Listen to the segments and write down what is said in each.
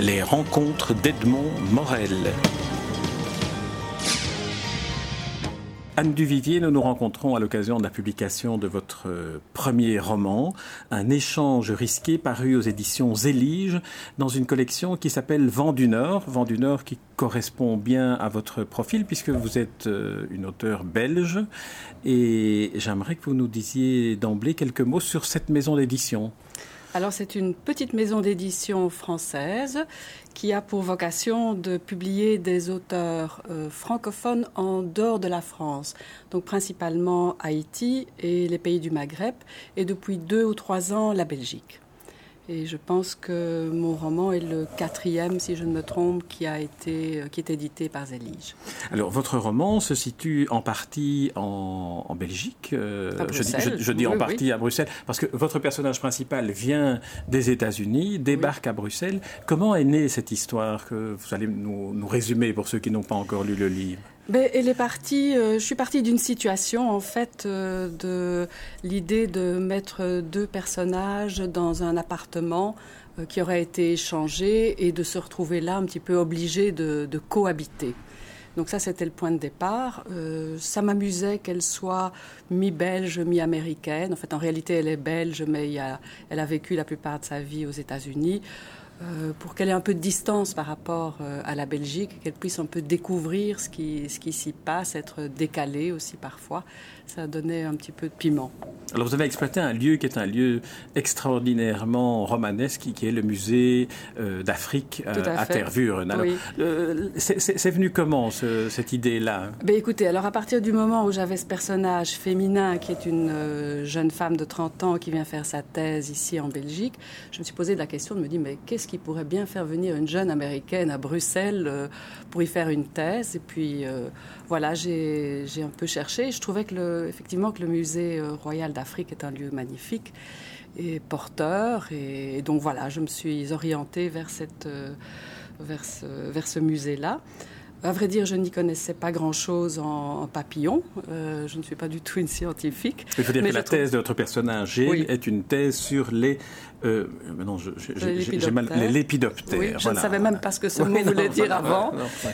Les rencontres d'Edmond Morel. Anne Duvivier, nous nous rencontrons à l'occasion de la publication de votre premier roman, Un échange risqué paru aux éditions Zélige, dans une collection qui s'appelle Vent du Nord. Vent du Nord qui correspond bien à votre profil puisque vous êtes euh, une auteure belge. Et j'aimerais que vous nous disiez d'emblée quelques mots sur cette maison d'édition. Alors c'est une petite maison d'édition française qui a pour vocation de publier des auteurs euh, francophones en dehors de la France, donc principalement Haïti et les pays du Maghreb, et depuis deux ou trois ans la Belgique. Et je pense que mon roman est le quatrième, si je ne me trompe, qui a été, qui est édité par Zélige. Alors, votre roman se situe en partie en, Belgique. Euh, je, dis, en partie à Bruxelles, parce que votre personnage principal vient des États-Unis, débarque à Bruxelles. Comment est née cette histoire que vous allez nous résumer pour ceux qui n'ont pas encore lu le livre? Ben, elle est partie, euh, je suis partie d'une situation, en fait, euh, de l'idée de mettre deux personnages dans un appartement euh, qui aurait été échangé et de se retrouver là un petit peu obligés de, cohabiter. Donc ça, c'était le point de départ. ça m'amusait qu'elle soit mi-belge, mi-américaine. En fait, en réalité, elle est belge, mais elle a vécu la plupart de sa vie aux États-Unis. Euh, pour qu'elle ait un peu de distance par rapport euh, à la Belgique, qu'elle puisse un peu découvrir ce qui, ce qui s'y passe, être décalée aussi parfois. Ça donnait un petit peu de piment. Alors vous avez exploité un lieu qui est un lieu extraordinairement romanesque, qui est le musée euh, d'Afrique à, Tervuren. c'est venu comment cette idée-là? Ben, Écoutez, alors à partir du moment où j'avais ce personnage féminin qui est une jeune femme de 30 ans qui vient faire sa thèse ici en Belgique, je me suis posé la question de me dire mais qu'est-ce qui pourrait bien faire venir une jeune américaine à Bruxelles euh, pour y faire une thèse. Et puis euh, voilà, j'ai un peu cherché. Je trouvais que le, effectivement que le musée euh, royal d'Afrique est un lieu magnifique et porteur. Et, donc voilà, je me suis orientée vers, ce musée-là. À vrai dire, je n'y connaissais pas grand-chose en, papillon. je ne suis pas du tout une scientifique. Il faut dire que la thèse de votre personnage, est une thèse sur les euh, non, j'ai mal. Les lépidoptères. Oui, je ne savais même pas ce que ce mot voulait dire avant.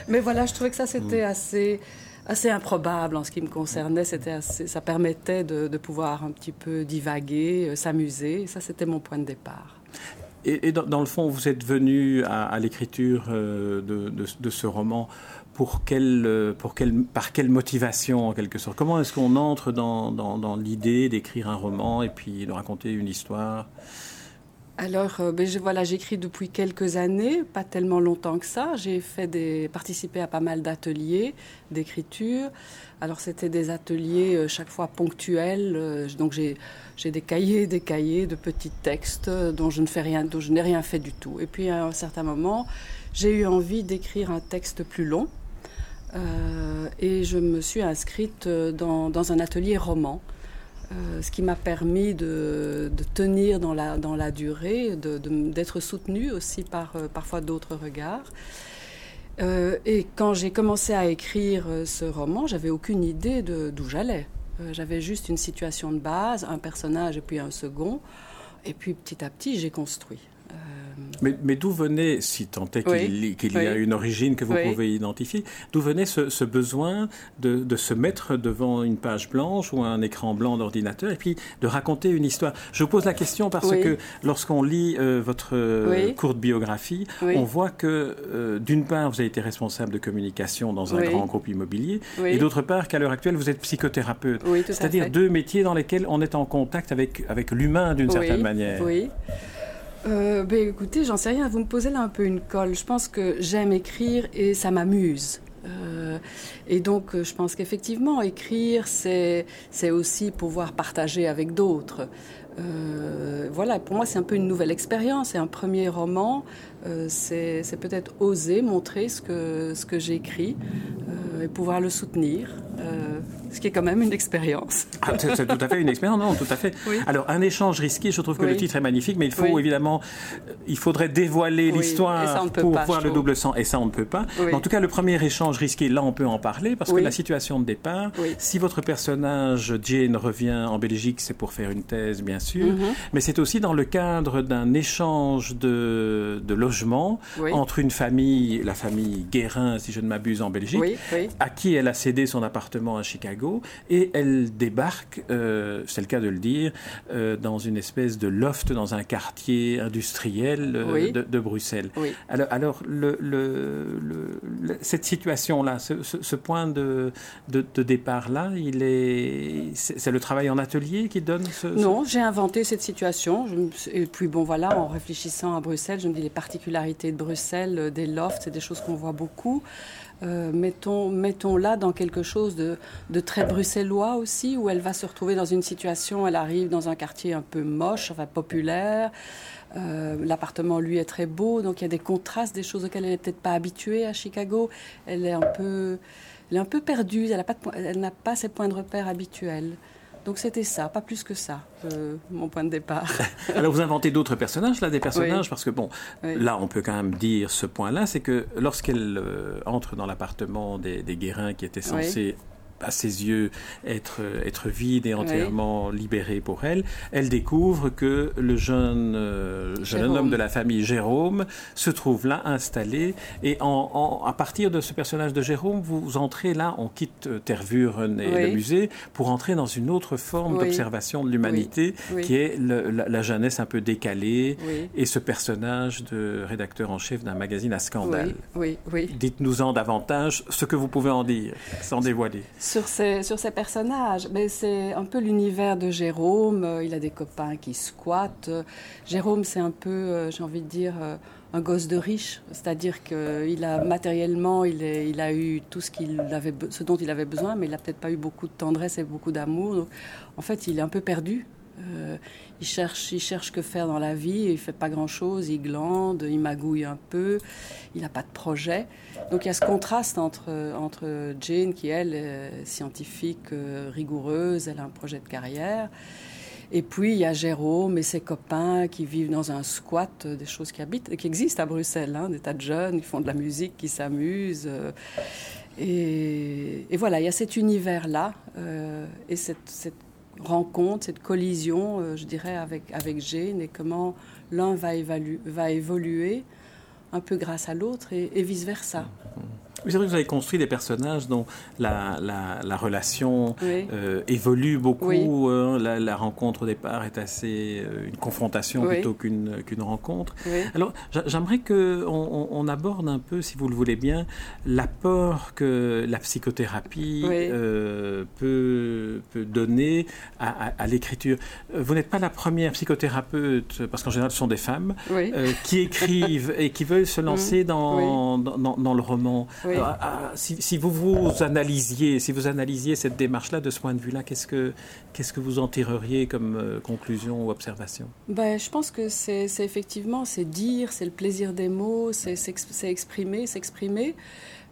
mais voilà, je trouvais que ça, c'était mm. assez assez improbable en ce qui me concernait. C'était assez, ça permettait de, de, pouvoir un petit peu divaguer, euh, s'amuser. Ça, c'était mon point de départ. Et, dans, le fond, vous êtes venu à, l'écriture euh, de, de, ce roman euh, pour quelle, par quelle motivation en quelque sorte? Comment est-ce qu'on entre dans, l'idée d'écrire un roman et puis de raconter une histoire? Alors, euh, ben, voilà, j'écris depuis quelques années, pas tellement longtemps que ça. J'ai fait des, participé à pas mal d'ateliers d'écriture. Alors, c'était des ateliers euh, chaque fois ponctuels. Donc, j'ai, des cahiers, des cahiers de petits textes dont je ne fais rien, dont je n'ai rien fait du tout. Et puis, à un certain moment, j'ai eu envie d'écrire un texte plus long. Et je me suis inscrite dans, dans un atelier roman. Euh, ce qui m'a permis de, tenir dans la, dans la durée, d'être soutenue aussi par euh, parfois d'autres regards. Euh, et quand j'ai commencé à écrire ce roman, j'avais aucune idée d'où j'allais. j'avais juste une situation de base, un personnage et puis un second. Et puis petit à petit, j'ai construit. Mais, d'où venait, si tant est qu'il y a une origine que vous pouvez identifier, d'où venait ce, besoin de, se mettre devant une page blanche ou un écran blanc d'ordinateur et puis de raconter une histoire? Je vous pose la question parce que lorsqu'on lit euh, votre euh, courte biographie, on voit que euh, d'une part, vous avez été responsable de communication dans un grand groupe immobilier et d'autre part qu'à l'heure actuelle, vous êtes psychothérapeute. C'est-à-dire deux métiers dans lesquels on est en contact avec, avec l'humain d'une certaine manière. Oui euh, ben, Écoutez, j'en sais rien. Vous me posez là un peu une colle. Je pense que j'aime écrire et ça m'amuse. Euh, et donc, euh, je pense qu'effectivement, écrire, c'est aussi pouvoir partager avec d'autres. Voilà, pour moi, c'est un peu une nouvelle expérience. C'est un premier roman. C'est peut-être oser montrer ce que, ce que j'écris et pouvoir le soutenir, euh, ce qui est quand même une expérience. Ah, c'est tout à fait une expérience, non, tout à fait. Alors, un échange risqué, je trouve que le titre est magnifique, mais il faut évidemment, il faudrait dévoiler l'histoire pour voir le double sang, et ça, on ne peut pas. en tout cas, le premier échange risqué, là, on peut en parler, parce que la situation de départ, si votre personnage, Jane, revient en Belgique, c'est pour faire une thèse, bien sûr, mhm. mais c'est aussi dans le cadre d'un échange de, de logement entre une famille, la famille Guérin, si je ne m'abuse, en Belgique, à qui elle a cédé son appartement à Chicago, et elle débarque, euh, c'est le cas de le dire, euh, dans une espèce de loft dans un quartier industriel euh, de, Bruxelles. Alors, alors le, cette situation-là, ce, point de, de, départ-là, il est, c'est le travail en atelier qui donne ce... Non, j'ai inventé cette situation. et puis bon, voilà, en réfléchissant à Bruxelles, je me dis les particularités de Bruxelles, des lofts, c'est des choses qu'on voit beaucoup. Euh, mettons, mettons là dans quelque chose de, de, très bruxellois aussi, où elle va se retrouver dans une situation, elle arrive dans un quartier un peu moche, enfin populaire. Euh, l'appartement, lui, est très beau, donc il y a des contrastes, des choses auxquelles elle n'est peut-être pas habituée à Chicago. Elle est un peu, elle est un peu perdue, elle n'a pas, pas ses points de repère habituels. Donc c'était ça, pas plus que ça, euh, mon point de départ. Alors vous inventez d'autres personnages, là, des personnages, parce que bon, là on peut quand même dire ce point-là, c'est que lorsqu'elle euh, entre dans l'appartement des, des Guérins qui était censé à ses yeux être, être vide et entièrement libéré pour elle, elle découvre que le jeune, euh, jeune homme de la famille Jérôme se trouve là installé et en, à partir de ce personnage de Jérôme, vous entrez là, on quitte Tervuren et le musée pour entrer dans une autre forme d'observation de l'humanité qui est la, jeunesse un peu décalée et ce personnage de rédacteur en chef d'un magazine à scandale. Dites-nous-en davantage ce que vous pouvez en dire, sans dévoiler sur ces, sur ces personnages. Mais c'est un peu l'univers de Jérôme. Euh, il a des copains qui squattent. Jérôme, c'est un peu, euh, j'ai envie de dire, euh, un gosse de riche. C'est-à-dire qu'il a matériellement, il, est, il a eu tout ce, qu'il avait, ce dont il avait besoin, mais il n'a peut-être pas eu beaucoup de tendresse et beaucoup d'amour. En fait, il est un peu perdu. Euh, il cherche, il cherche que faire dans la vie, il fait pas grand-chose, il glande, il magouille un peu, il n'a pas de projet. Donc il y a ce contraste entre, entre Jane, qui elle est scientifique, euh, rigoureuse, elle a un projet de carrière, et puis il y a Jérôme et ses copains qui vivent dans un squat, euh, des choses qui habitent, qui existent à Bruxelles, hein, des tas de jeunes, qui font de la musique, qui s'amusent. et, voilà, il y a cet univers-là et cette, cette rencontre, cette collision, euh, je dirais, avec, avec Jane et comment l'un va, va évoluer un peu grâce à l'autre et, et vice-versa. C'est vrai que vous avez construit des personnages dont la, la, relation euh, évolue beaucoup. Hein. la, rencontre au départ est assez euh, une confrontation plutôt qu'une qu'une rencontre. Alors, j'aimerais qu'on on, aborde un peu, si vous le voulez bien, l'apport que la psychothérapie euh, peut, peut, donner à, à, l'écriture. Vous n'êtes pas la première psychothérapeute, parce qu'en général, ce sont des femmes, qui écrivent et qui veulent se lancer dans, dans, dans, le roman. Euh, ah, si, vous vous analysiez, si vous analysiez cette démarche-là de ce point de vue-là, qu'est-ce que qu'est-ce que vous en tireriez comme euh, conclusion ou observation? Ben, je pense que c'est effectivement c'est dire, c'est le plaisir des mots, c'est exprimer, s'exprimer.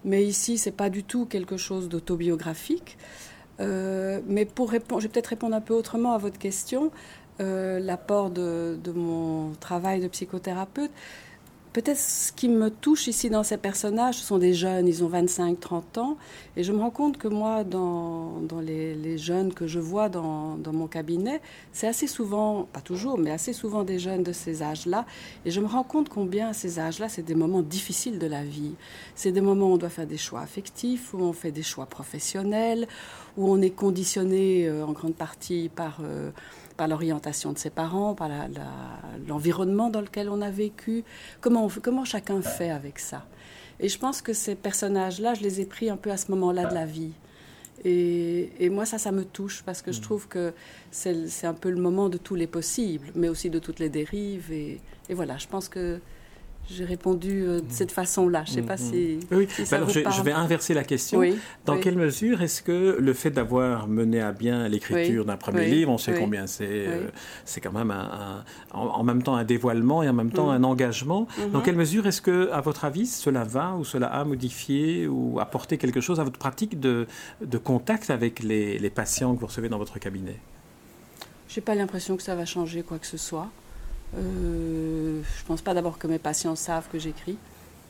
Mais ici, c'est pas du tout quelque chose d'autobiographique. Euh, mais pour répondre, je vais peut-être répondre un peu autrement à votre question. L'apport de, de, mon travail de psychothérapeute, Peut-être ce qui me touche ici dans ces personnages, ce sont des jeunes, ils ont 25-30 ans, et je me rends compte que moi, dans, les, jeunes que je vois dans, dans mon cabinet, c'est assez souvent, pas toujours, mais assez souvent des jeunes de ces âges-là, et je me rends compte combien à ces âges-là, c'est des moments difficiles de la vie. C'est des moments où on doit faire des choix affectifs, où on fait des choix professionnels, où on est conditionné euh, en grande partie par... Euh, par l'orientation de ses parents, par l'environnement dans lequel on a vécu, comment, comment chacun fait avec ça. Et je pense que ces personnages-là, je les ai pris un peu à ce moment-là de la vie. Et, et, moi, ça, ça me touche parce que je mmh. trouve que c'est un peu le moment de tous les possibles, mais aussi de toutes les dérives. Et, et voilà, je pense que j'ai répondu euh, de cette façon-là. Je ne sais pas si. Oui, alors je, vais inverser la question. Dans quelle mesure est-ce que le fait d'avoir mené à bien l'écriture d'un premier livre, on sait combien c'est, euh, c'est quand même un, en, même temps un dévoilement et en même temps mm. un engagement. Dans mm-hmm. quelle mesure est-ce que, à votre avis, cela va ou cela a modifié ou apporté quelque chose à votre pratique de, de contact avec les, les patients que vous recevez dans votre cabinet? Je n'ai pas l'impression que ça va changer quoi que ce soit. Euh, je ne pense pas d'abord que mes patients savent que j'écris.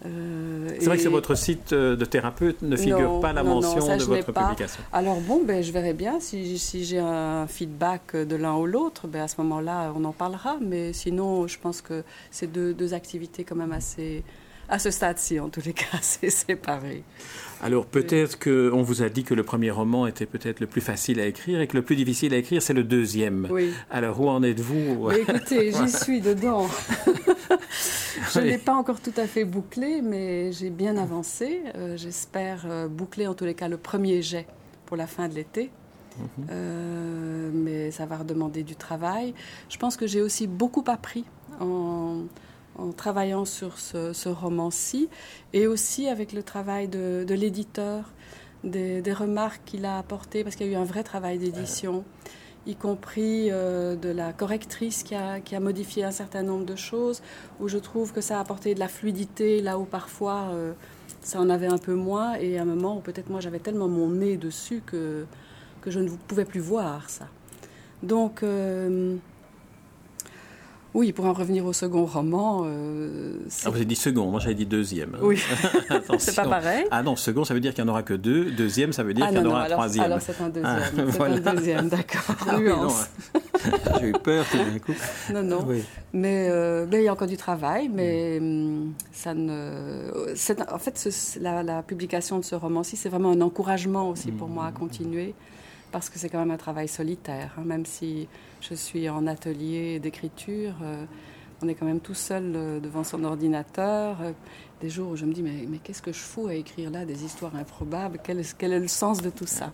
Euh, c'est vrai que sur votre site euh, de thérapeute ne figure pas la mention de votre publication. Alors bon, ben, je verrai bien si, si j'ai un feedback de l'un ou l'autre, ben, à ce moment-là, on en parlera. Mais sinon, je pense que c'est deux, deux activités quand même assez, à ce stade-ci, en tous les cas, c'est séparé. Alors peut-être qu'on vous a dit que le premier roman était peut-être le plus facile à écrire et que le plus difficile à écrire, c'est le deuxième. Oui. Alors où en êtes-vous? Écoutez, j'y suis dedans. Je ne l'ai pas encore tout à fait bouclé, mais j'ai bien avancé. Euh, j'espère euh, boucler en tous les cas le premier jet pour la fin de l'été. Mhm. Euh, mais ça va redemander du travail. Je pense que j'ai aussi beaucoup appris en, travaillant sur ce, roman-ci et aussi avec le travail de, l'éditeur, des, des, remarques qu'il a apportées, parce qu'il y a eu un vrai travail d'édition y compris euh, de la correctrice qui a, qui a, modifié un certain nombre de choses, où je trouve que ça a apporté de la fluidité là où parfois euh, ça en avait un peu moins, et à un moment où peut-être moi j'avais tellement mon nez dessus que, que je ne pouvais plus voir ça. Donc euh, oui, pour en revenir au second roman. Euh, ah, vous avez dit second, moi j'avais dit deuxième. Oui, c'est pas pareil. Ah non, second, ça veut dire qu'il n'y en aura que deux. Deuxième, ça veut dire ah qu'il y en aura un troisième. Alors c'est un deuxième. Ah, c'est un deuxième, d'accord. Ah, J'ai eu peur tout d'un coup. Non, non. Mais, euh, il y a encore du travail, mais hum, ça ne. En fait, la, la, publication de ce roman-ci, c'est vraiment un encouragement aussi pour moi à mmh. continuer parce que c'est quand même un travail solitaire. Hein. même si je suis en atelier d'écriture, euh, on est quand même tout seul euh, devant son ordinateur. Des jours où je me dis, mais, mais qu'est-ce que je fous à écrire là des histoires improbables? Quel est le sens de tout ça?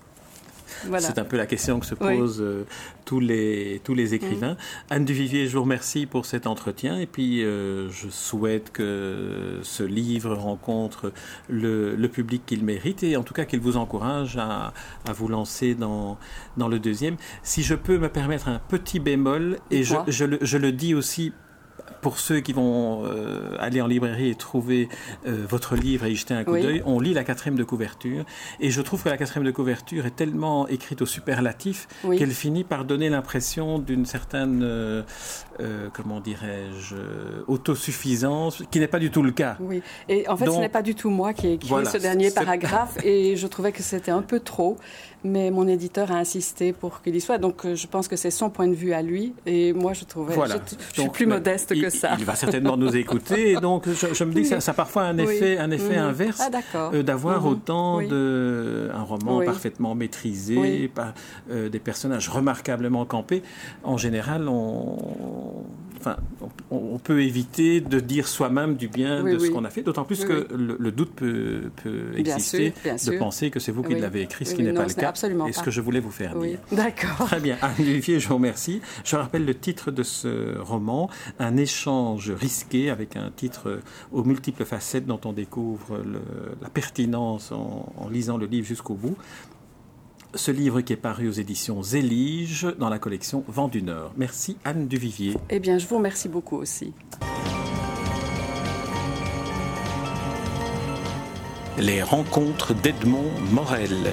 C'est un peu la question que se posent euh, tous, les, tous les écrivains. Mm. Anne Duvivier, je vous remercie pour cet entretien et puis euh, je souhaite que ce livre rencontre le, le public qu'il mérite et en tout cas qu'il vous encourage à, à, vous lancer dans, dans le deuxième. Si je peux me permettre un petit bémol, et, je, je, le, je le dis aussi pour ceux qui vont euh, aller en librairie et trouver euh, votre livre et y jeter un coup d'œil, on lit la quatrième de couverture. Et je trouve que la quatrième de couverture est tellement écrite au superlatif qu'elle finit par donner l'impression d'une certaine, euh, comment dirais-je, autosuffisance, qui n'est pas du tout le cas. Oui, et en fait, ce n'est pas du tout moi qui ai écrit ce dernier paragraphe, et je trouvais que c'était un peu trop mais mon éditeur a insisté pour qu'il y soit. Donc je pense que c'est son point de vue à lui. Et moi, je trouvais. Voilà. Je, suis plus modeste que ça. Il va certainement nous écouter. Et donc je, me dis que ça, a parfois un effet, un effet mhm. inverse ah, euh, d'avoir mhm. autant de. un roman parfaitement maîtrisé, par, euh, des personnages remarquablement campés. En général, on enfin, on, peut éviter de dire soi-même du bien de ce qu'on a fait, d'autant plus que le, doute peut, exister de penser que c'est vous qui l'avez écrit, ce qui n'est pas le cas. Et ce que je voulais vous faire dire. D'accord. Très bien. Olivier, je vous remercie. Je rappelle le titre de ce roman, Un échange risqué, avec un titre aux multiples facettes dont on découvre la pertinence en lisant le livre jusqu'au bout ce livre qui est paru aux éditions Zélige dans la collection Vent du Nord. Merci Anne Duvivier. Eh bien, je vous remercie beaucoup aussi. Les rencontres d'Edmond Morel.